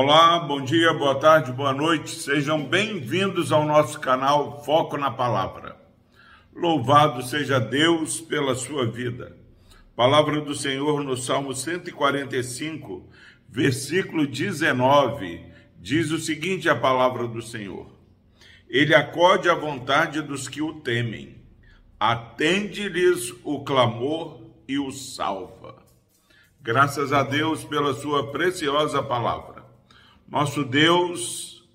Olá, bom dia, boa tarde, boa noite. Sejam bem-vindos ao nosso canal Foco na Palavra. Louvado seja Deus pela sua vida. Palavra do Senhor no Salmo 145, versículo 19, diz o seguinte: a palavra do Senhor. Ele acode à vontade dos que o temem, atende-lhes o clamor e o salva. Graças a Deus pela sua preciosa palavra. Nosso Deus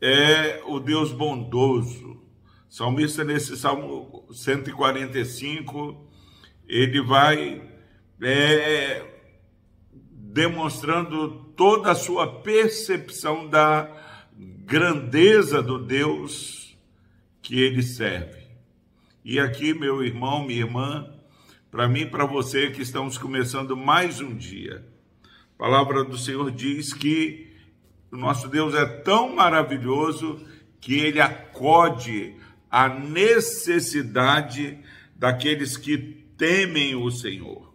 é o Deus bondoso. Salmista, nesse Salmo 145, ele vai é, demonstrando toda a sua percepção da grandeza do Deus que ele serve. E aqui, meu irmão, minha irmã, para mim e para você que estamos começando mais um dia, a palavra do Senhor diz que o nosso Deus é tão maravilhoso que ele acode a necessidade daqueles que temem o Senhor.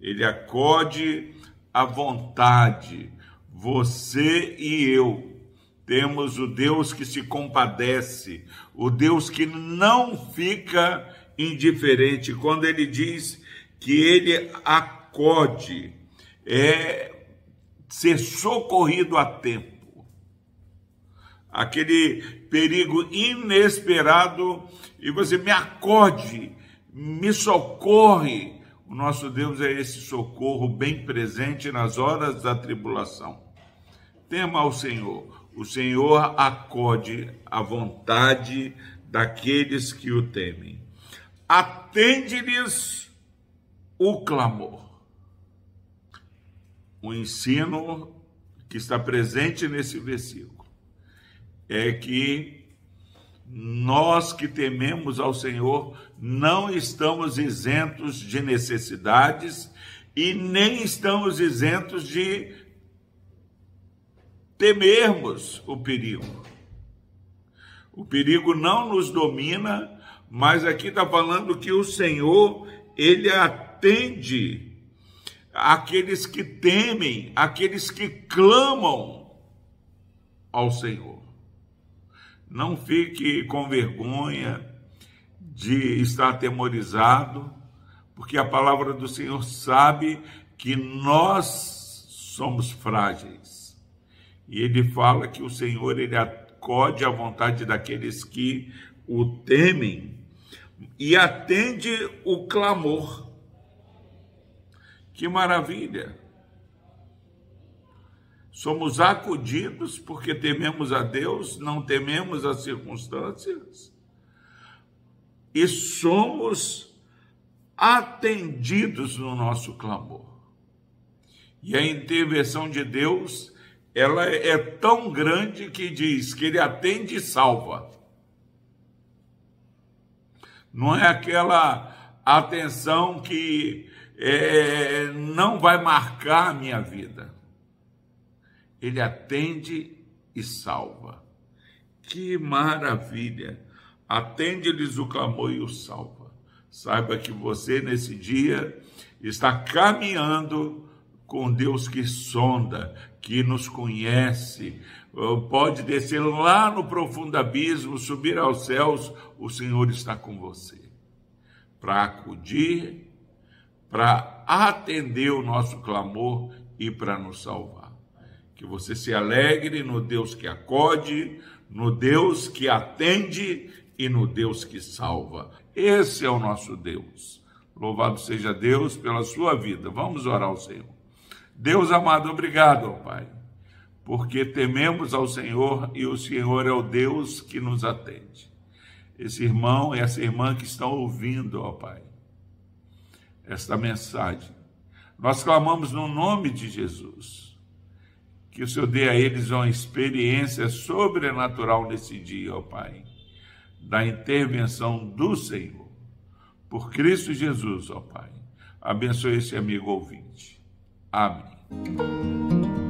Ele acode a vontade, você e eu temos o Deus que se compadece, o Deus que não fica indiferente. Quando ele diz que ele acode, é ser socorrido a tempo. Aquele perigo inesperado, e você me acorde, me socorre. O nosso Deus é esse socorro bem presente nas horas da tribulação. Tema ao Senhor o Senhor acode à vontade daqueles que o temem. Atende-lhes o clamor. O ensino que está presente nesse versículo é que nós que tememos ao Senhor não estamos isentos de necessidades e nem estamos isentos de temermos o perigo. O perigo não nos domina, mas aqui está falando que o Senhor, ele atende aqueles que temem, aqueles que clamam ao Senhor. Não fique com vergonha de estar atemorizado, porque a palavra do Senhor sabe que nós somos frágeis e ele fala que o Senhor ele acode à vontade daqueles que o temem e atende o clamor. Que maravilha! Somos acudidos porque tememos a Deus, não tememos as circunstâncias, e somos atendidos no nosso clamor. E a intervenção de Deus ela é tão grande que diz que ele atende e salva. Não é aquela atenção que é, não vai marcar a minha vida. Ele atende e salva. Que maravilha! Atende-lhes o clamor e o salva. Saiba que você, nesse dia, está caminhando com Deus que sonda, que nos conhece, pode descer lá no profundo abismo, subir aos céus, o Senhor está com você para acudir, para atender o nosso clamor e para nos salvar. Que você se alegre no Deus que acode, no Deus que atende e no Deus que salva. Esse é o nosso Deus. Louvado seja Deus pela sua vida. Vamos orar ao Senhor. Deus amado, obrigado, Pai, porque tememos ao Senhor e o Senhor é o Deus que nos atende. Esse irmão e essa irmã que estão ouvindo, ó Pai, esta mensagem, nós clamamos no nome de Jesus, que o Senhor dê a eles uma experiência sobrenatural nesse dia, ó Pai, da intervenção do Senhor. Por Cristo Jesus, ó Pai. Abençoe esse amigo ouvinte. Amém.